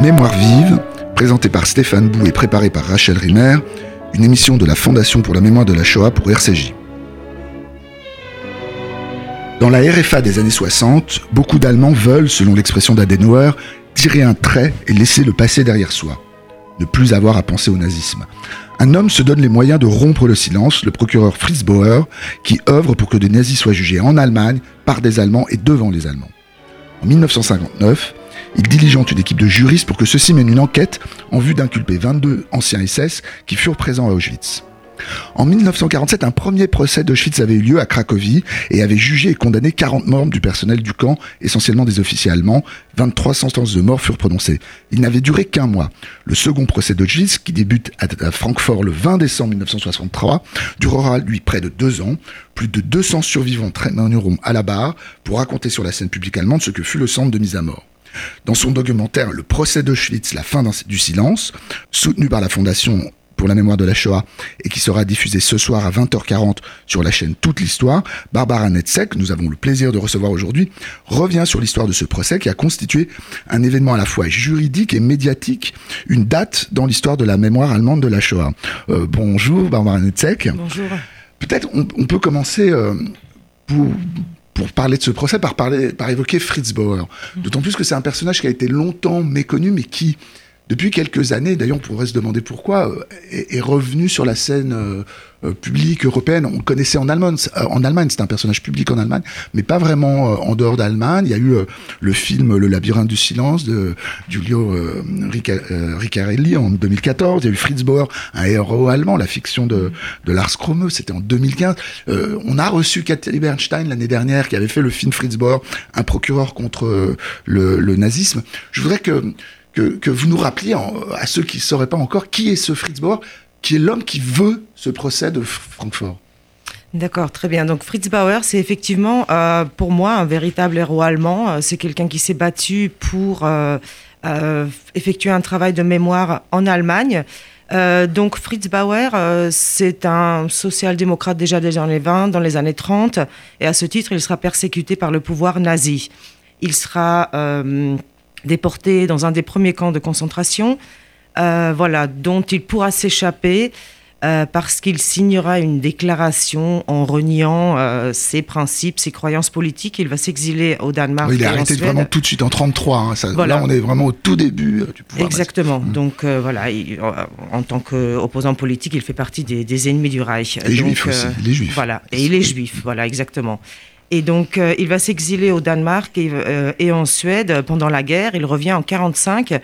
Mémoire vive, présentée par Stéphane Bou et préparée par Rachel Rimer, une émission de la Fondation pour la mémoire de la Shoah pour RCJ. Dans la RFA des années 60, beaucoup d'Allemands veulent, selon l'expression d'Adenauer, tirer un trait et laisser le passé derrière soi. Ne plus avoir à penser au nazisme. Un homme se donne les moyens de rompre le silence, le procureur Fritz Bauer, qui œuvre pour que des nazis soient jugés en Allemagne, par des Allemands et devant les Allemands. En 1959, il diligente une équipe de juristes pour que ceux-ci mènent une enquête en vue d'inculper 22 anciens SS qui furent présents à Auschwitz. En 1947, un premier procès d'Auschwitz avait eu lieu à Cracovie et avait jugé et condamné 40 morts du personnel du camp, essentiellement des officiers allemands. 23 sentences de mort furent prononcées. Il n'avait duré qu'un mois. Le second procès d'Auschwitz, qui débute à Francfort le 20 décembre 1963, durera lui près de deux ans. Plus de 200 survivants traîneront à la barre pour raconter sur la scène publique allemande ce que fut le centre de mise à mort. Dans son documentaire Le procès d'Auschwitz, la fin du silence, soutenu par la fondation pour la mémoire de la Shoah et qui sera diffusé ce soir à 20h40 sur la chaîne Toute l'Histoire, Barbara Netzek, nous avons le plaisir de recevoir aujourd'hui, revient sur l'histoire de ce procès qui a constitué un événement à la fois juridique et médiatique, une date dans l'histoire de la mémoire allemande de la Shoah. Euh, bonjour Barbara Netzek. Bonjour. Peut-être on, peut commencer euh, pour, pour parler de ce procès par, parler, par évoquer Fritz Bauer. D'autant plus que c'est un personnage qui a été longtemps méconnu mais qui depuis quelques années, d'ailleurs on pourrait se demander pourquoi, euh, est, revenu sur la scène euh, euh, publique européenne. On connaissait en Allemagne, en Allemagne, c'était un personnage public en Allemagne, mais pas vraiment en dehors d'Allemagne. Il y a eu le film Le labyrinthe du silence de Giulio Riccarelli en 2014. Il y a eu Fritz Bauer, un héros allemand, la fiction de, de Lars Krome, c'était en 2015. on a reçu Cathy Bernstein l'année dernière qui avait fait le film Fritz Bauer, un procureur contre le, le nazisme. Je voudrais que que, vous nous rappeliez à ceux qui ne sauraient pas encore qui est ce Fritz Bauer, qui est l'homme qui veut ce procès de Francfort. D'accord, très bien. Donc Fritz Bauer, c'est effectivement euh, pour moi un véritable héros allemand. Euh, c'est quelqu'un qui s'est battu pour euh, effectuer un travail de mémoire en Allemagne. donc Fritz Bauer, c'est un social-démocrate déjà des années 20, dans les années 30, et à ce titre, il sera persécuté par le pouvoir nazi. Il sera déporté dans un des premiers camps de concentration, euh, voilà, dont il pourra s'échapper euh, parce qu'il signera une déclaration en reniant euh, ses principes, ses croyances politiques. Il va s'exiler au Danemark. il est arrêté vraiment tout de suite en 33. Hein, Là, on est vraiment au tout début du pouvoir. Exactement. Mm. Donc voilà, en tant qu'opposant politique, il fait partie des, ennemis du Reich. Et juif aussi. Il est juif. Voilà, et il est juif. Voilà, exactement. Et donc, euh, il va s'exiler au Danemark euh, et, en Suède pendant la guerre. Il revient en 45,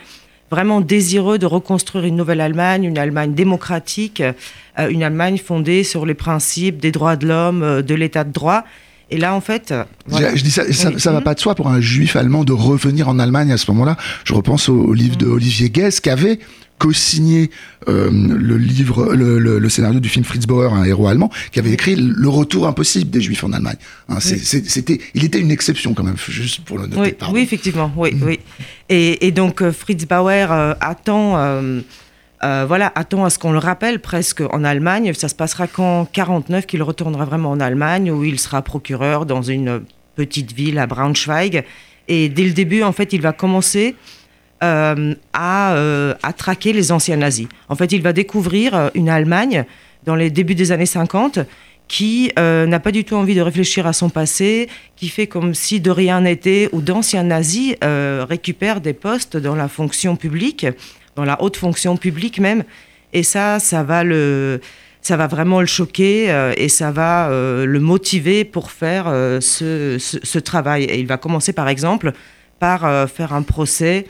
vraiment désireux de reconstruire une nouvelle Allemagne, une Allemagne démocratique, euh, une Allemagne fondée sur les principes des droits de l'homme, de l'état de droit. Et là, en fait. Je, dis ça, ça, ne va pas de soi pour un juif allemand de revenir en Allemagne à ce moment-là. Je repense au, livre de Olivier Guess qui avait co-signé euh, le livre, le, scénario du film Fritz Bauer, un héros allemand, qui avait écrit Le retour impossible des Juifs en Allemagne. Hein, c'était, il était une exception quand même, juste pour le noter. Oui, effectivement, oui, mm. oui. Et, donc euh, Fritz Bauer euh, attend. voilà, attend à ce qu'on le rappelle presque en Allemagne. Ça se passera qu'en 49 qu'il retournera vraiment en Allemagne, où il sera procureur dans une petite ville à Braunschweig. Et dès le début, en fait, il va commencer euh, euh, à, traquer les anciens nazis. En fait, il va découvrir euh, une Allemagne dans les débuts des années 50 qui n'a pas du tout envie de réfléchir à son passé, qui fait comme si de rien n'était, où d'anciens nazis récupèrent des postes dans la fonction publique, dans la haute fonction publique même. Et ça, ça va le, ça va vraiment le choquer et ça va le motiver pour faire ce, ce, travail. Et il va commencer par exemple par faire un procès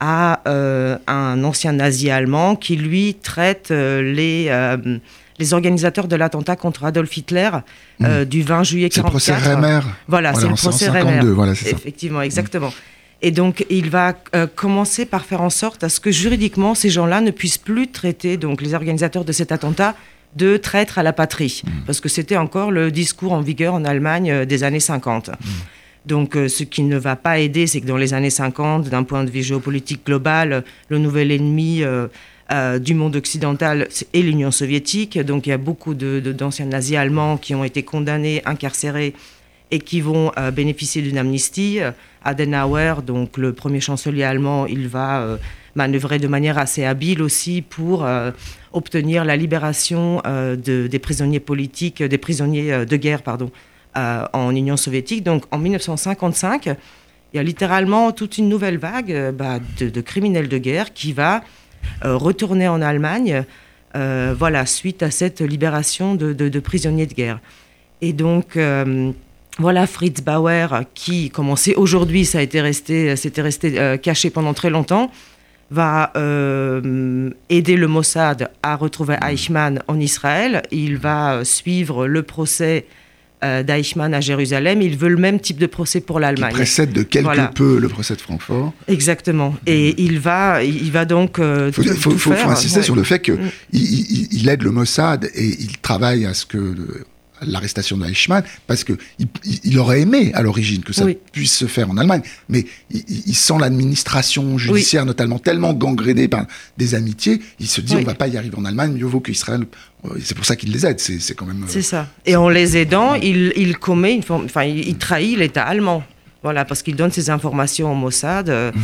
à euh, un ancien nazi allemand qui, lui, traite euh, les, euh, les organisateurs de l'attentat contre Adolf Hitler hmm. du 20 juillet 1944. C'est le procès Reimer. Voilà, c'est le procès Reimer. Voilà, Effectivement, exactement. Et donc, il va commencer par faire en sorte à ce que juridiquement, ces gens-là ne puissent plus traiter donc, les organisateurs de cet attentat de traîtres à la patrie, hmm. parce que c'était encore le discours en vigueur en Allemagne des années 50. Donc, euh, ce qui ne va pas aider, c'est que dans les années 50, d'un point de vue géopolitique global, le nouvel ennemi euh, euh, du monde occidental est l'Union soviétique. Donc, il y a beaucoup d'anciens nazis allemands qui ont été condamnés, incarcérés et qui vont bénéficier d'une amnistie. Adenauer, donc le premier chancelier allemand, il va manœuvrer de manière assez habile aussi pour obtenir la libération des prisonniers politiques, des prisonniers de guerre, pardon, en Union soviétique. Donc en 1955, il y a littéralement toute une nouvelle vague euh, bah, de, criminels de guerre qui va euh, retourner en Allemagne euh, voilà, suite à cette libération de, prisonniers de guerre. Et donc, voilà Fritz Bauer, qui, comme on sait aujourd'hui, ça a été resté, c'était resté caché pendant très longtemps, va aider le Mossad à retrouver Eichmann en Israël. Il va suivre le procès euh, d'Eichmann à Jérusalem. Il veut le même type de procès pour l'Allemagne. Il précède de quelque peu le procès de Francfort. Exactement. Et il va, il va donc. Euh, il faut, insister sur le fait qu'il mm. il aide le Mossad et il travaille à ce que l'arrestation de Eichmann, parce qu'il il, aurait aimé à l'origine que ça puisse se faire en Allemagne, mais il, sent l'administration judiciaire notamment tellement gangrénée par des amitiés, il se dit on va pas y arriver en Allemagne, mieux vaut qu'Israël... Euh, c'est pour ça qu'il les aide, c'est quand même... C'est ça. Et en les aidant, il, commet, une enfin il, trahit l'État allemand. Voilà, parce qu'il donne ses informations au Mossad. Euh, mmh.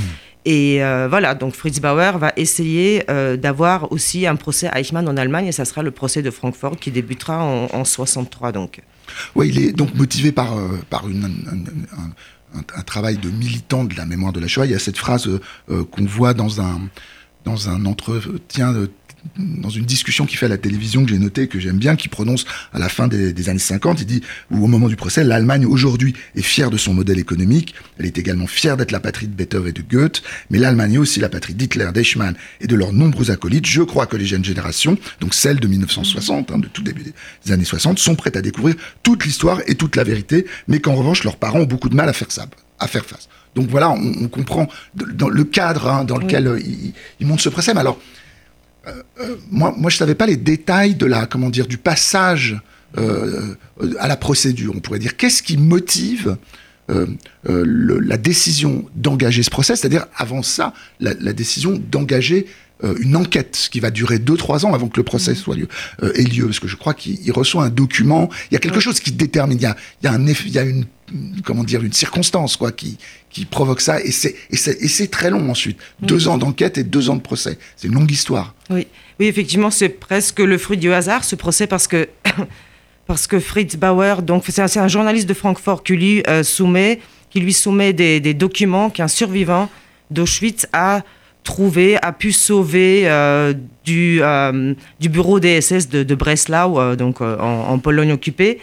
Et euh, voilà, donc Fritz Bauer va essayer euh, d'avoir aussi un procès à Eichmann en Allemagne, et ça sera le procès de Francfort qui débutera en, 63. Donc. Oui, il est donc motivé par, euh, par une, un, travail de militant de la mémoire de la Shoah. Il y a cette phrase qu'on voit dans un, dans un entretien dans une discussion qu'il fait à la télévision que j'ai noté, que j'aime bien, qui prononce à la fin des, années 50, il dit, ou au moment du procès, l'Allemagne aujourd'hui est fière de son modèle économique, elle est également fière d'être la patrie de Beethoven et de Goethe, mais l'Allemagne est aussi la patrie d'Hitler, d'Eichmann et de leurs nombreux acolytes. Je crois que les jeunes générations, donc celles de 1960, hein, de tout début des années 60, sont prêtes à découvrir toute l'histoire et toute la vérité, mais qu'en revanche, leurs parents ont beaucoup de mal à faire ça, à faire face. Donc voilà, on, comprend dans le cadre hein, dans lequel euh, il, il monte ce procès. Mais alors, moi, moi, je savais pas les détails de la, comment dire, du passage euh, à la procédure. On pourrait dire, qu'est-ce qui motive la décision d'engager ce procès, c'est-à-dire avant ça, la, décision d'engager une enquête qui va durer 2-3 ans avant que le procès mmh. soit lieu, ait lieu, parce que je crois qu'il reçoit un document, il y a quelque chose qui détermine, il y a, il y a, un il y a une comment dire, une circonstance quoi, qui, qui provoque ça. Et c'est, et c'est, très long ensuite. Deux ans d'enquête et deux ans de procès. C'est une longue histoire. Oui, oui effectivement, c'est presque le fruit du hasard, ce procès, parce que, parce que Fritz Bauer, donc, c'est, un, journaliste de Francfort qui lui, euh, soumet, qui lui soumet des, des documents qu'un survivant d'Auschwitz a trouvé, a pu sauver euh, du, euh, du bureau des SS de, Breslau, donc en Pologne occupée.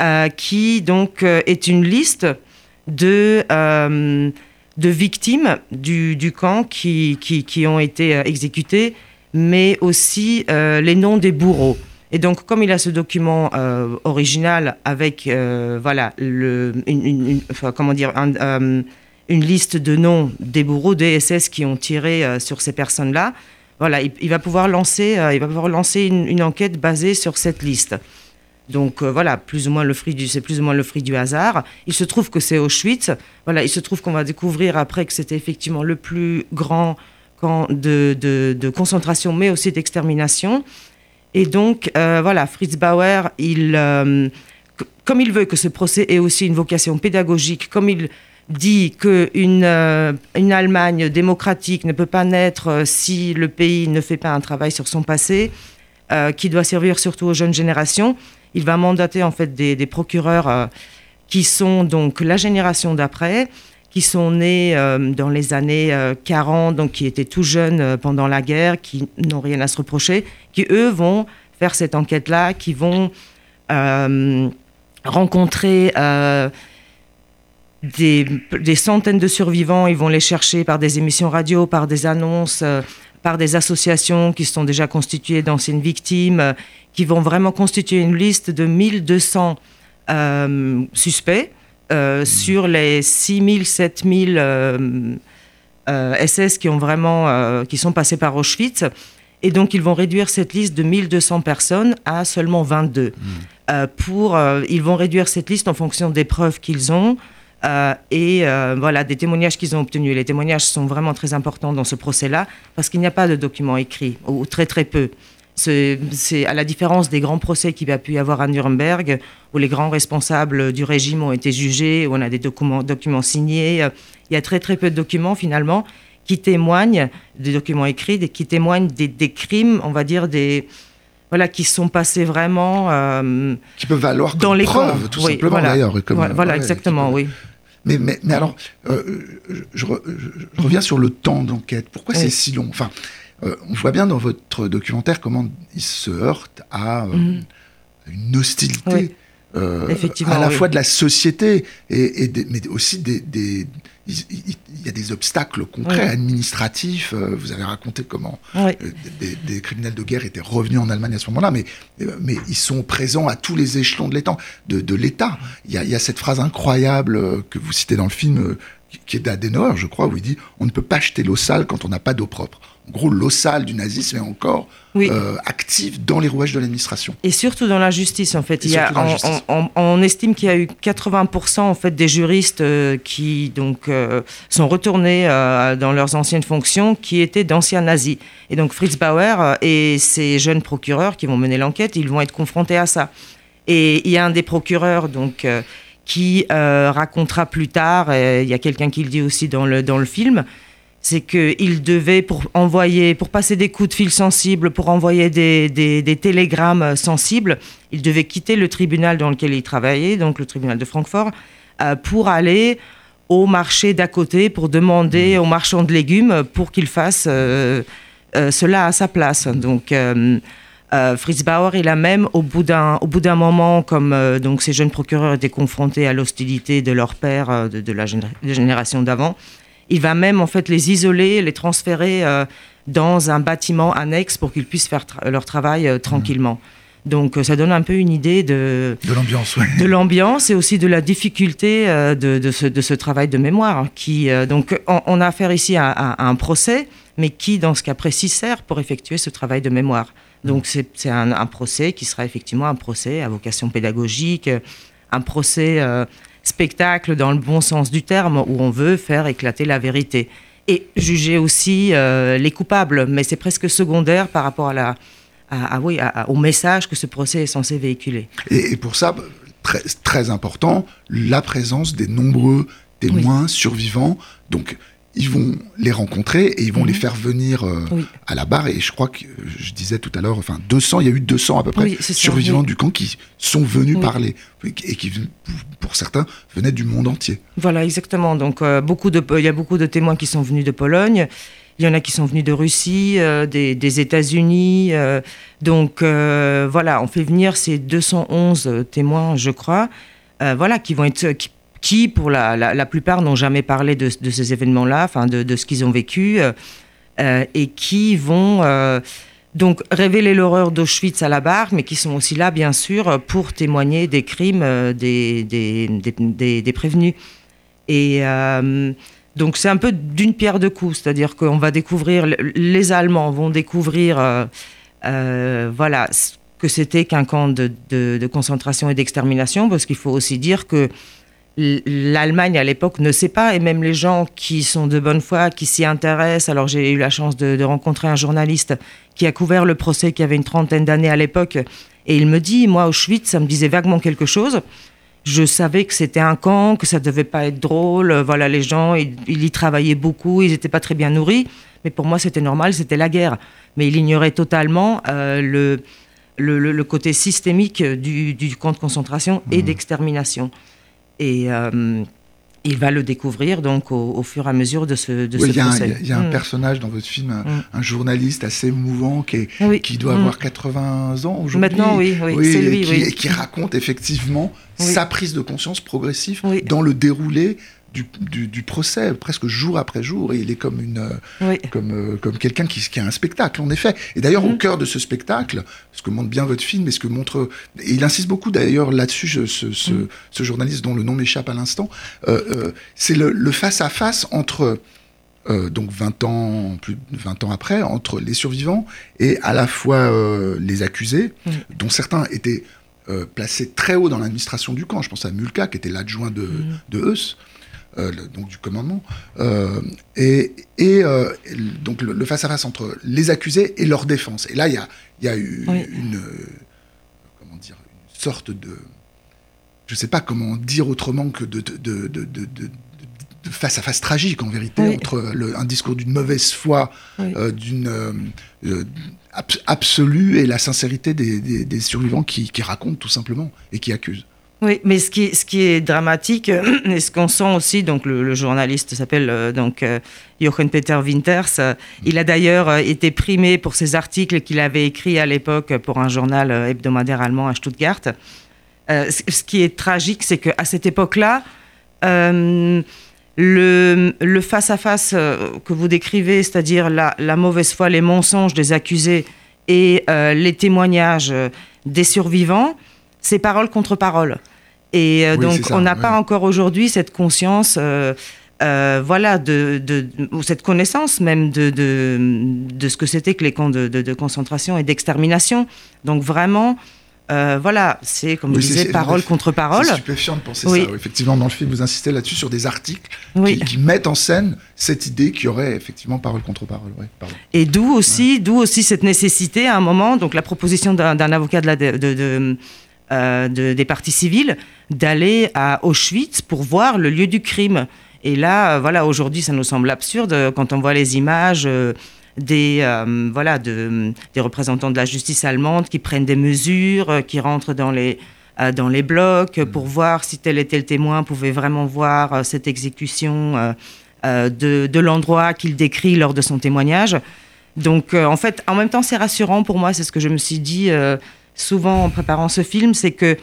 Euh, qui donc euh, est une liste de, euh, de victimes du, du camp qui, qui, qui, ont été exécutées, mais aussi les noms des bourreaux. Et donc, comme il a ce document original avec, voilà, le, comment dire, une liste de noms des bourreaux des SS qui ont tiré sur ces personnes-là, voilà, il, va pouvoir lancer, il va pouvoir lancer une, une, enquête basée sur cette liste. Donc euh, voilà, plus ou moins le fruit du, c'est plus ou moins le fruit du hasard. Il se trouve que c'est Auschwitz. Voilà, il se trouve qu'on va découvrir après que c'était effectivement le plus grand camp de, de, concentration, mais aussi d'extermination. Et donc euh, voilà, Fritz Bauer, il, euh, comme il veut que ce procès ait aussi une vocation pédagogique, comme il dit qu'une une Allemagne démocratique ne peut pas naître si le pays ne fait pas un travail sur son passé, qui doit servir surtout aux jeunes générations. Il va mandater en fait des, procureurs euh, qui sont donc la génération d'après, qui sont nés euh, dans les années 40, euh, donc qui étaient tout jeunes pendant la guerre, qui n'ont rien à se reprocher, qui eux vont faire cette enquête-là, qui vont rencontrer des, des, centaines de survivants, ils vont les chercher par des émissions radio, par des annonces, par des associations qui sont déjà constituées d'anciennes victimes, qui vont vraiment constituer une liste de 1200 euh, suspects euh, sur les 6000, 7000 euh, SS qui, ont vraiment, qui sont passés par Auschwitz. Et donc, ils vont réduire cette liste de 1200 personnes à seulement 22. Mmh. pour, ils vont réduire cette liste en fonction des preuves qu'ils ont. Et voilà, des témoignages qu'ils ont obtenus. Les témoignages sont vraiment très importants dans ce procès-là parce qu'il n'y a pas de documents écrits, ou très très peu C'est à la différence des grands procès qu'il y a pu y avoir à Nuremberg, où les grands responsables du régime ont été jugés, où on a des documents, documents signés. Il y a très très peu de documents finalement qui témoignent, des documents écrits, qui témoignent des, crimes, on va dire des voilà, qui sont passés vraiment. Euh, qui peuvent valoir dans les preuves, tout simplement d'ailleurs. Voilà, exactement, oui. Mais, mais, mais alors, euh, je, reviens sur le temps d'enquête. Pourquoi c'est si long? Enfin, euh, on voit bien dans votre documentaire comment il se heurte à mhm. une hostilité. À la fois de la société et, mais aussi des, il y a des obstacles concrets, administratifs. Euh, vous avez raconté comment euh, des, criminels de guerre étaient revenus en Allemagne à ce moment-là, mais, euh, mais ils sont présents à tous les échelons de l'État. De, l'État. Il, il, y a cette phrase incroyable que vous citez dans le film, qui est d'Adenauer, je crois, où il dit On ne peut pas jeter l'eau sale quand on n'a pas d'eau propre en gros, l'ossale du nazisme est encore euh, active dans les rouages de l'administration. Et surtout dans la justice, en fait. Il y a, on, estime qu'il y a eu 80% en fait, des juristes euh, qui donc, euh, sont retournés dans leurs anciennes fonctions, qui étaient d'anciens nazis. Et donc Fritz Bauer et ses jeunes procureurs qui vont mener l'enquête, ils vont être confrontés à ça. Et il y a un des procureurs donc, qui racontera plus tard, il y a quelqu'un qui le dit aussi dans le, dans le film, c'est qu'il devait, pour envoyer, pour passer des coups de fil sensibles, pour envoyer des, télégrammes sensibles, il devait quitter le tribunal dans lequel il travaillait, donc le tribunal de Francfort, euh, pour aller au marché d'à côté, pour demander mmh. aux marchands de légumes pour qu'il fasse euh, euh, cela à sa place. Donc, Fritz Bauer, il a même, au bout d'un, au bout d'un moment, comme donc ces jeunes procureurs étaient confrontés à l'hostilité de leur père, de, la génération d'avant, il va même en fait les isoler, les transférer euh, dans un bâtiment annexe pour qu'ils puissent faire leur travail euh, tranquillement. Donc euh, ça donne un peu une idée de, de l'ambiance, oui. de l'ambiance et aussi de la difficulté de, de, ce, de, ce, travail de mémoire. Qui donc on, a affaire ici à, un procès, mais qui dans ce cas précis sert pour effectuer ce travail de mémoire. Donc c'est un, un, procès qui sera effectivement un procès à vocation pédagogique, un procès spectacle dans le bon sens du terme, où on veut faire éclater la vérité. Et juger aussi euh, les coupables, mais c'est presque secondaire par rapport à la, à, oui, au message que ce procès est censé véhiculer. Et, pour ça, très, très important, la présence des nombreux témoins survivants. Donc, ils vont les rencontrer et ils vont les mhm. faire venir euh, à la barre. Et je crois que je disais tout à l'heure, enfin 200, il y a eu 200 à peu près survivants du camp qui sont venus parler et qui, pour certains, venaient du monde entier. Voilà, exactement. Donc euh, beaucoup de, il y a beaucoup de témoins qui sont venus de Pologne. Il y en a qui sont venus de Russie, euh, des, États-Unis. donc voilà, on fait venir ces 211 témoins, je crois, voilà, qui vont être qui, pour la, plupart, n'ont jamais parlé de, ces événements-là, enfin de, ce qu'ils ont vécu, euh, euh, et qui vont euh, donc révéler l'horreur d'Auschwitz à la barre, mais qui sont aussi là, bien sûr, pour témoigner des crimes des, prévenus. Et donc c'est un peu d'une pierre deux coups, c'est-à-dire qu'on va découvrir, les Allemands vont découvrir, voilà, que c'était qu'un camp de concentration et d'extermination, parce qu'il faut aussi dire que l'Allemagne à l'époque ne sait pas, et même les gens qui sont de bonne foi, qui s'y intéressent. Alors j'ai eu la chance de, rencontrer un journaliste qui a couvert le procès qui avait une trentaine d'années à l'époque, et il me dit, moi Auschwitz, ça me disait vaguement quelque chose. Je savais que c'était un camp, que ça devait pas être drôle. Voilà, les gens, ils, y travaillaient beaucoup, ils n'étaient pas très bien nourris. Mais pour moi, c'était normal, c'était la guerre. Mais il ignorait totalement euh, le, le, côté systémique du, camp de concentration et mmh. d'extermination. Et euh, il va le découvrir donc au, fur et à mesure de ce, de Il y, a un mm. personnage dans votre film, un, mm. journaliste assez émouvant qui, qui doit avoir 80 mm. ans aujourd'hui. Maintenant, oui, c'est lui. Et qui, raconte effectivement sa prise de conscience progressive dans le déroulé du, du, procès presque jour après jour et il est comme une comme euh, comme quelqu'un qui, qui a un spectacle en effet et d'ailleurs au mhm. cœur de ce spectacle ce que montre bien votre film et ce que montre et il insiste beaucoup d'ailleurs là-dessus ce, ce, ce, journaliste dont le nom m'échappe à l'instant euh, euh, c'est le, face à face entre donc 20 ans, plus de 20 ans après, entre les survivants et à la fois les accusés, mhm. dont certains étaient placés très haut dans l'administration du camp. Je pense à Mulka, qui était l'adjoint de, de Heuss, donc du commandement, et, et donc le face-à-face entre les accusés et leur défense. Et là, il y a, y a eu une, comment dire, une sorte de je ne sais pas comment dire autrement que de, de, de, de face à face tragique en vérité entre un discours d'une mauvaise foi, euh, d'une euh, euh, absolue et la sincérité des, survivants qui, racontent tout simplement et qui accusent. Oui, mais ce qui, est dramatique et ce qu'on sent aussi, donc le, journaliste s'appelle donc Jochen Peter Winters. il a d'ailleurs été primé pour ses articles qu'il avait écrits à l'époque pour un journal hebdomadaire allemand à Stuttgart. ce qui est tragique, c'est qu'à cette époque-là, le, face-à-face euh, que vous décrivez, c'est-à-dire la, mauvaise foi, les mensonges des accusés et euh, les témoignages des survivants, c'est parole contre parole. Et euh, donc, on n'a pas encore aujourd'hui cette conscience, voilà, de, ou cette connaissance même de, de, ce que c'était que les camps de, concentration et d'extermination. Donc, vraiment, euh, voilà, c'est comme je disais, parole contre parole. C'est stupéfiant de penser ça. Effectivement, dans le film, vous insistez là-dessus sur des articles qui, mettent en scène cette idée qu'il y aurait effectivement parole contre parole. Et d'où aussi, d'où aussi cette nécessité à un moment, donc la proposition d'un avocat de euh, des parties civiles d'aller à Auschwitz pour voir le lieu du crime. Et là, euh, voilà, aujourd'hui, ça nous semble absurde quand on voit les images des, euh, voilà, de, des représentants de la justice allemande qui prennent des mesures, euh, qui rentrent dans les, euh, dans les blocs mm. pour voir si tel et tel témoin pouvait vraiment voir cette exécution de, de l'endroit qu'il décrit lors de son témoignage. Donc, en fait, en même temps, c'est rassurant pour moi, c'est ce que je me suis dit souvent en préparant ce film, c'est que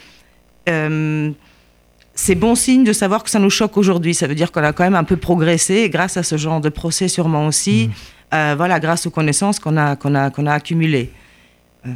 c'est bon signe de savoir que ça nous choque aujourd'hui. Ça veut dire qu'on a quand même un peu progressé, grâce à ce genre de procès sûrement aussi. Mm. Euh, voilà, grâce aux connaissances qu'on a, qu'on a, qu'on a accumulées. Euh.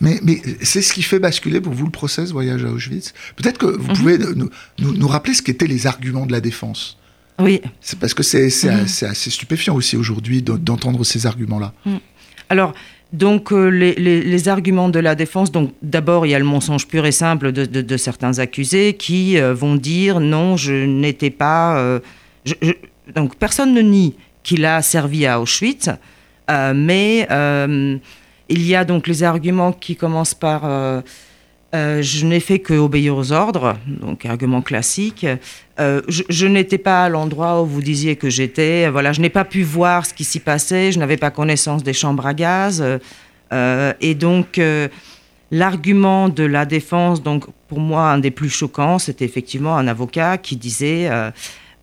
Mais, mais c'est ce qui fait basculer pour vous le procès, ce voyage à Auschwitz? Peut-être que vous mhm. pouvez nous, nous, rappeler ce qu'étaient les arguments de la défense. Oui. C'est parce que c'est mhm. assez stupéfiant aussi aujourd'hui d'entendre ces arguments-là. Mhm. Alors, donc euh, les, les, arguments de la défense, donc d'abord il y a le mensonge pur et simple de, de, certains accusés qui vont dire non, je n'étais pas. donc personne ne nie qu'il a servi à Auschwitz. Euh, mais euh, il y a donc les arguments qui commencent par euh, je n'ai fait que obéir aux ordres, donc argument classique. je, n'étais pas à l'endroit où vous disiez que j'étais. Voilà, je n'ai pas pu voir ce qui s'y passait. Je n'avais pas connaissance des chambres à gaz. et donc l'argument de la défense, donc pour moi un des plus choquants, c'était effectivement un avocat qui disait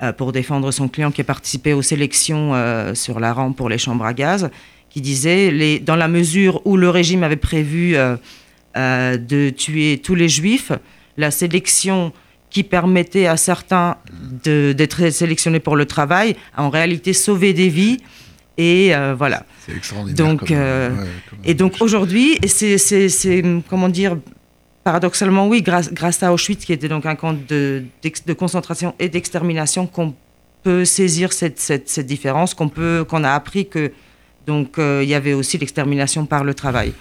euh, pour défendre son client qui a participé aux sélections euh, sur la rampe pour les chambres à gaz, qui disait, dans la mesure où le régime avait prévu euh, de tuer tous les juifs, la sélection qui permettait à certains d'être sélectionnés pour le travail a en réalité sauvé des vies. Et voilà. C'est extraordinaire. Donc, et donc aujourd'hui, c'est comment dire Paradoxalement, oui, grâce, grâce, à Auschwitz, qui était donc un camp de, de concentration et d'extermination, qu'on peut saisir cette, cette, différence, qu'on peut, qu'on a appris que donc euh, il y avait aussi l'extermination par le travail.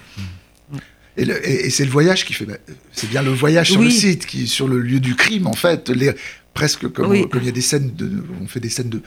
Et, c'est le voyage qui fait, bah, c'est bien le voyage sur le site, qui sur le lieu du crime en fait, les, presque comme, il y a des scènes de, on fait des scènes de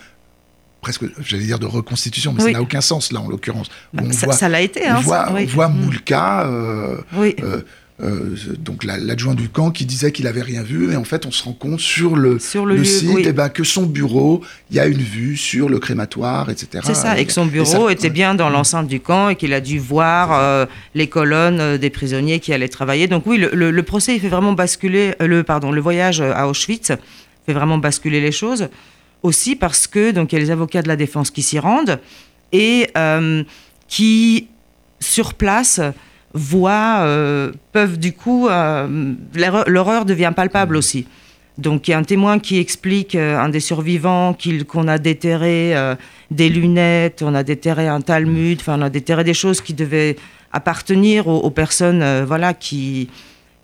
presque, j'allais dire de reconstitution, mais ça n'a aucun sens là en l'occurrence. Bah, ça l'a été. Hein, on voit, on voit mm. Moulka. Euh, euh, euh, donc l'adjoint du camp qui disait qu'il avait rien vu et en fait on se rend compte sur le, sur le, site et eh ben, que son bureau il y a une vue sur le crématoire etc c'est ça et que son bureau était bien dans l'enceinte du camp et qu'il a dû voir euh, les colonnes euh, des prisonniers qui allaient travailler. Donc oui le, procès il fait vraiment basculer le pardon le voyage à Auschwitz fait vraiment basculer les choses. Aussi parce que donc il y a les avocats de la défense qui s'y rendent et qui sur place voient, euh, peuvent du coup, euh, l'horreur devient palpable aussi. Donc il y a un témoin qui explique, euh, un des survivants, qu'on a déterré des lunettes, on a déterré un Talmud, enfin on a déterré des choses qui devaient appartenir aux, personnes voilà, qui,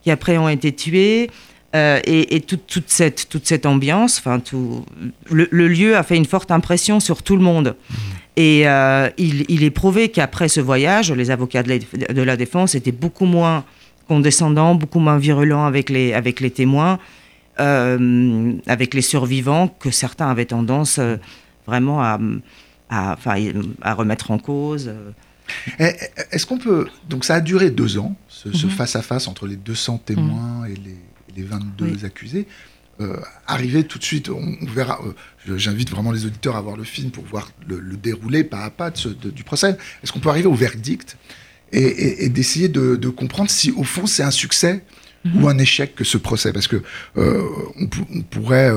qui après ont été tuées. et, toute, cette, toute cette ambiance, enfin tout, le, lieu a fait une forte impression sur tout le monde. Et euh, il, est prouvé qu'après ce voyage, les avocats de la, défense étaient beaucoup moins condescendants, beaucoup moins virulents avec les, avec les témoins. avec les survivants que certains avaient tendance vraiment à, à, à, remettre en cause. Eh, eh, est-ce qu'on peut. Donc ça a duré deux ans, ce mhm. face-à-face entre les 200 témoins et les, les 22 accusés. Euh, arriver tout de suite, on, verra. Euh, j'invite vraiment les auditeurs à voir le film pour voir le, déroulé pas à pas du procès. Est-ce qu'on peut arriver au verdict et, d'essayer de, comprendre si au fond c'est un succès mhm. ou un échec que ce procès? Parce que euh, on, pourrait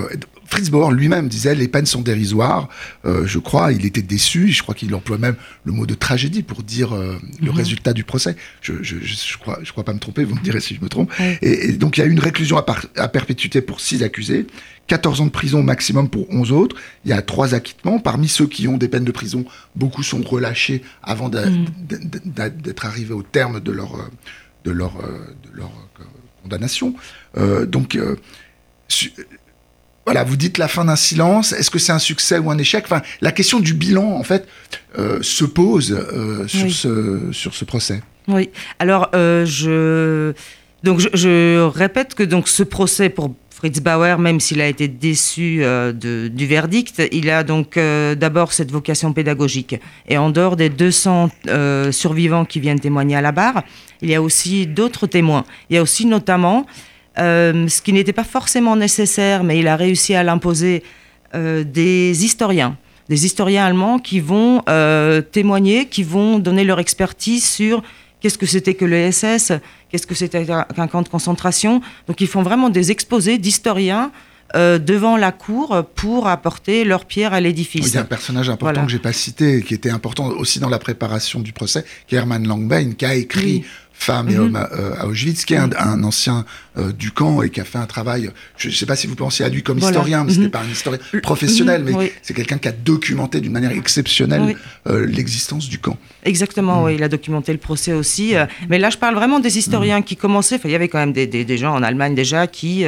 Fritz Bauer lui-même disait les peines sont dérisoires. Euh, je crois, il était déçu. Je crois qu'il emploie même le mot de tragédie pour dire euh, le mhm. résultat du procès. Je, je, je, crois, je crois pas me tromper. Vous me direz si je me trompe. Et, donc il y a une réclusion à, à, perpétuité pour six accusés, 14 ans de prison maximum pour 11 autres. Il y a trois acquittements. Parmi ceux qui ont des peines de prison, beaucoup sont relâchés avant mhm. d'être arrivés au terme de leur de leur de leur condamnation. Euh, donc voilà, vous dites la fin d'un silence. Est-ce que c'est un succès ou un échec? Enfin, la question du bilan, en fait, euh, se pose euh, sur, ce, sur ce procès. Oui. Alors, euh, je donc je, répète que donc ce procès pour Fritz Bauer, même s'il a été déçu de, du verdict, il a donc d'abord cette vocation pédagogique. Et en dehors des 200 survivants qui viennent témoigner à la barre, il y a aussi d'autres témoins. Il y a aussi notamment euh, ce qui n'était pas forcément nécessaire, mais il a réussi à l'imposer, euh, des historiens, des historiens allemands qui vont euh, témoigner, qui vont donner leur expertise sur qu'est-ce que c'était que le SS, qu'est-ce que c'était qu'un camp de concentration. Donc ils font vraiment des exposés d'historiens devant la cour pour apporter leur pierre à l'édifice. il y a un personnage important que j'ai pas cité, qui était important aussi dans la préparation du procès, qui est Hermann Langbein, qui a écrit femmes et mhm. hommes euh, à, Auschwitz, qui est un, ancien euh, du camp et qui a fait un travail. Je ne sais pas si vous pensez à lui comme historien, mais ce n'est mhm. pas un historien professionnel, mhm. mais c'est quelqu'un qui a documenté d'une manière exceptionnelle euh, l'existence du camp. Exactement, oui, il a documenté le procès aussi. mais là, je parle vraiment des historiens qui commençaient. il y avait quand même des, des, gens en Allemagne déjà qui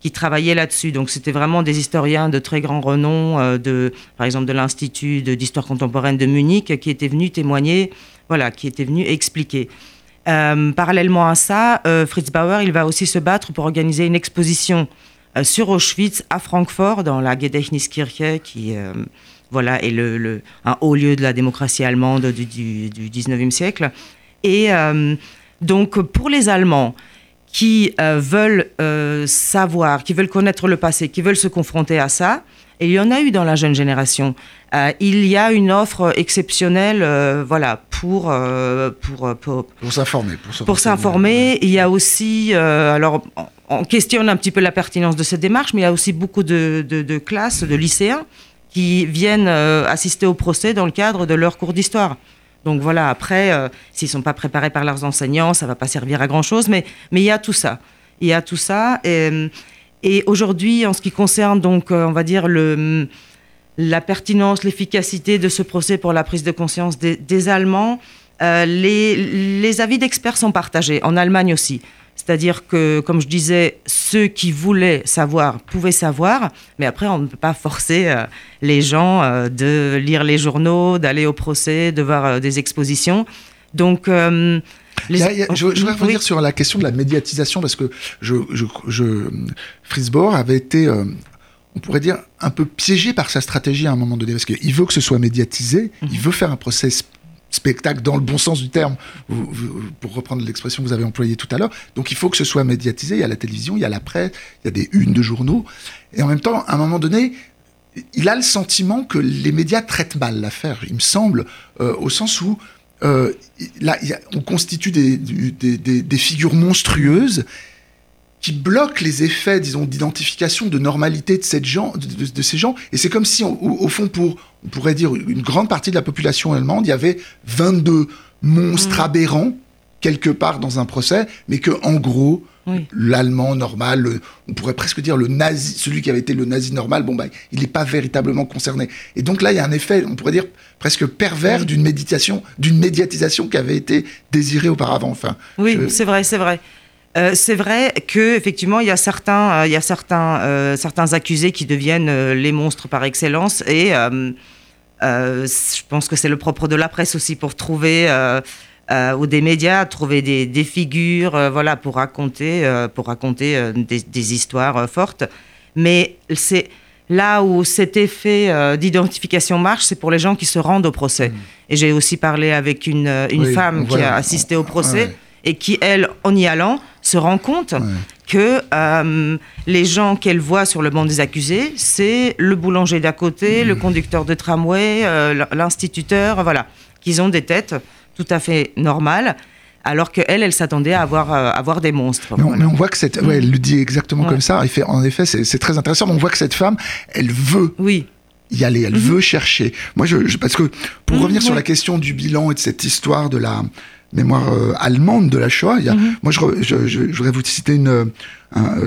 qui travaillaient là-dessus. Donc c'était vraiment des historiens de très grand renom, de, par exemple de l'Institut d'histoire contemporaine de Munich, qui étaient venus témoigner, voilà, qui étaient venus expliquer. Euh, parallèlement à ça, euh, Fritz Bauer, il va aussi se battre pour organiser une exposition euh, sur Auschwitz à Francfort, dans la Gedächtniskirche, qui voilà, est le, un haut lieu de la démocratie allemande du, du, du 19e siècle. Et donc, pour les Allemands, qui veulent savoir, qui veulent connaître le passé, qui veulent se confronter à ça, et il y en a eu dans la jeune génération. Euh, il y a une offre exceptionnelle, euh, voilà, pour euh, pour pour, s'informer. Pour s'informer, il y a aussi, alors, on questionne un petit peu la pertinence de cette démarche, mais il y a aussi beaucoup de, de, classes, de lycéens, qui viennent assister au procès dans le cadre de leur cours d'histoire. Donc voilà, après, s'ils sont pas préparés par leurs enseignants, ça va pas servir à grand chose, mais mais il y a tout ça. Il y a tout ça. Et, et aujourd'hui, en ce qui concerne donc, euh, on va dire la pertinence, l'efficacité de ce procès pour la prise de conscience des, Allemands, euh, les, les, avis d'experts sont partagés, en Allemagne aussi. C'est-à-dire que, comme je disais, ceux qui voulaient savoir pouvaient savoir, mais après, on ne peut pas forcer euh, les gens de lire les journaux, d'aller au procès, de voir des expositions. Donc, je, voudrais revenir sur la question de la médiatisation parce que je, avait été, euh, on pourrait dire, un peu piégé par sa stratégie à un moment donné parce qu'il veut que ce soit médiatisé, mhm. il veut faire un procès spectacle dans le bon sens du terme, pour reprendre l'expression que vous avez employée tout à l'heure. Donc il faut que ce soit médiatisé. Il y a la télévision, il y a la presse, il y a des unes de journaux. Et en même temps, à un moment donné, il a le sentiment que les médias traitent mal l'affaire, il me semble, euh, au sens où euh, là, on constitue des, des, figures monstrueuses qui bloquent les effets, disons, d'identification, de normalité de, cette gens, de, ces gens. Et c'est comme si, au, fond, pour, on pourrait dire, une grande partie de la population allemande, il y avait 22 monstres mmh. aberrants quelque part dans un procès, mais que, en gros, L'allemand normal, on pourrait presque dire le nazi, celui qui avait été le nazi normal, bon bah, il n'est pas véritablement concerné. Et donc là, il y a un effet, on pourrait dire presque pervers d'une méditation, d'une médiatisation qui avait été désirée auparavant. Enfin, oui, c'est vrai, c'est vrai. Euh, c'est vrai que effectivement il y a certains, euh, il y a certains, euh, certains accusés qui deviennent les monstres par excellence et je pense que c'est le propre de la presse aussi pour trouver ou des médias à trouver des, figures, voilà, pour raconter, pour raconter des, histoires fortes. Mais c'est là où cet effet d'identification marche, c'est pour les gens qui se rendent au procès. Mmh. Et j'ai aussi parlé avec une, femme qui a assisté au procès et qui, elle, en y allant, se rend compte que euh, les gens qu'elle voit sur le banc des accusés, c'est le boulanger d'à côté, le conducteur de tramway, euh, l'instituteur, voilà, qu'ils ont des têtes tout à fait normales alors qu'elle, elle s'attendait à avoir, euh, avoir des monstres. Mais on, voit que cette, ouais, elle le dit exactement comme ça. fait, en effet, c'est très intéressant. Mais on voit que cette femme, elle veut. Oui y aller, elle mhm. veut chercher. Moi, je, parce que pour mhm, revenir sur la question du bilan et de cette histoire de la mémoire euh, allemande de la Shoah. Mhm. Moi, je, je, voudrais vous citer une,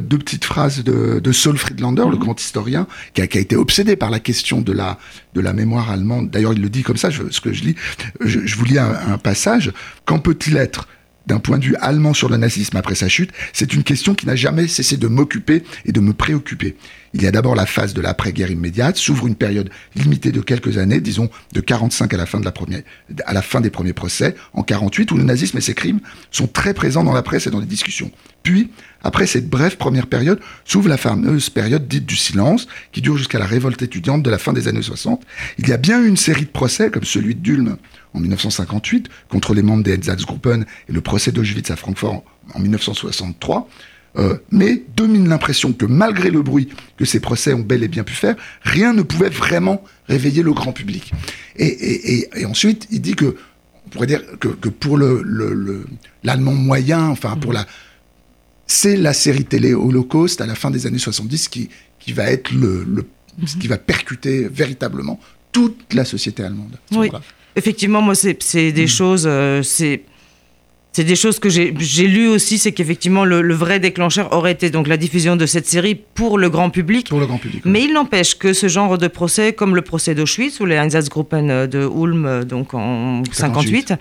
deux petites phrases de, de Saul Friedlander, le mhm. grand historien, qui a, qui a, été obsédé par la question de la, de la mémoire allemande. D'ailleurs, il le dit comme ça, ce que je lis. Je, vous lis un, un passage. Qu'en peut-il être d'un point de vue allemand sur le nazisme après sa chute, c'est une question qui n'a jamais cessé de m'occuper et de me préoccuper. Il y a d'abord la phase de l'après-guerre immédiate, s'ouvre une période limitée de quelques années, disons de 45 à la fin à la fin des premiers procès, en 48, où le nazisme et ses crimes sont très présents dans la presse et dans les discussions. Puis, après cette brève première période, s'ouvre la fameuse période dite du silence, qui dure jusqu'à la révolte étudiante de la fin des années 60. Il y a bien une série de procès, comme celui de Dulme en 1958, contre les membres des Einsatzgruppen et le procès d'Auschwitz à Francfort en 1963, euh, mais domine l'impression que malgré le bruit que ces procès ont bel et bien pu faire, rien ne pouvait vraiment réveiller le grand public. Et, ensuite, il dit que, on pourrait dire que, pour l'allemand moyen, enfin pour la, c'est la série télé Holocauste à la fin des années 70 qui, qui va être le, ce qui va percuter véritablement toute la société allemande. Oui, effectivement, moi, c'est des mm. choses, euh, c'est c'est des choses que j'ai lues aussi, c'est qu'effectivement le, vrai déclencheur aurait été donc la diffusion de cette série pour le grand public. Pour le grand public. Mais il n'empêche que ce genre de procès, comme le procès d'Auschwitz ou les Einsatzgruppen de Ulm, donc en 58,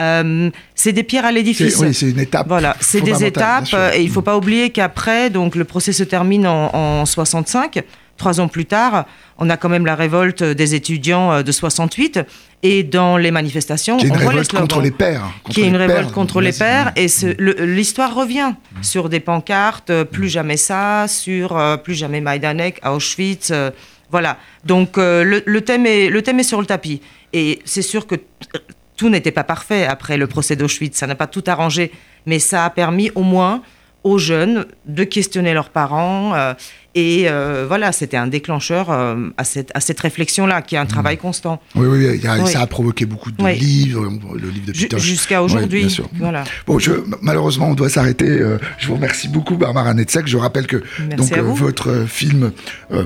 euh, c'est des pierres à l'édifice. Oui, c'est une étape. Voilà, c'est des étapes. Et il ne faut pas oublier qu'après, donc le procès se termine en, en 65. Trois ans plus tard, on a quand même la révolte des étudiants euh, de 68. Et dans les manifestations, qui est une révolte contre les pères. qui est une révolte contre les pères. Et l'histoire revient mmh. sur des pancartes, euh, plus jamais ça, sur euh, plus jamais Majdanek, Auschwitz. voilà. Donc le, thème est, le thème est sur le tapis. Et c'est sûr que tout n'était pas parfait après le procès d'Auschwitz. Ça n'a pas tout arrangé. Mais ça a permis au moins aux jeunes de questionner leurs parents. Euh, et euh, voilà, c'était un déclencheur euh, à cette, à cette réflexion-là, qui est un travail mmh. constant. Oui, oui, ça a provoqué beaucoup de livres, le livre de Peter. Jusqu'à aujourd'hui. voilà. Bon, je, malheureusement, on doit s'arrêter. je vous remercie beaucoup, Barbara Netzek. Je rappelle que donc, votre film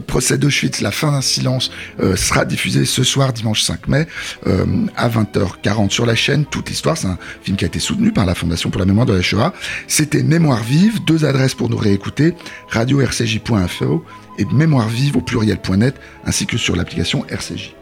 Procès d'Auschwitz, La fin d'un silence, sera diffusé ce soir, dimanche 5 mai, à 20h40 sur la chaîne Toute l'Histoire. C'est un film qui a été soutenu par la Fondation pour la mémoire de la Shoah. C'était Mémoire vive deux adresses pour nous réécouter, radio-rcj.info et mémoire vive au pluriel.net, ainsi que sur l'application RCJ.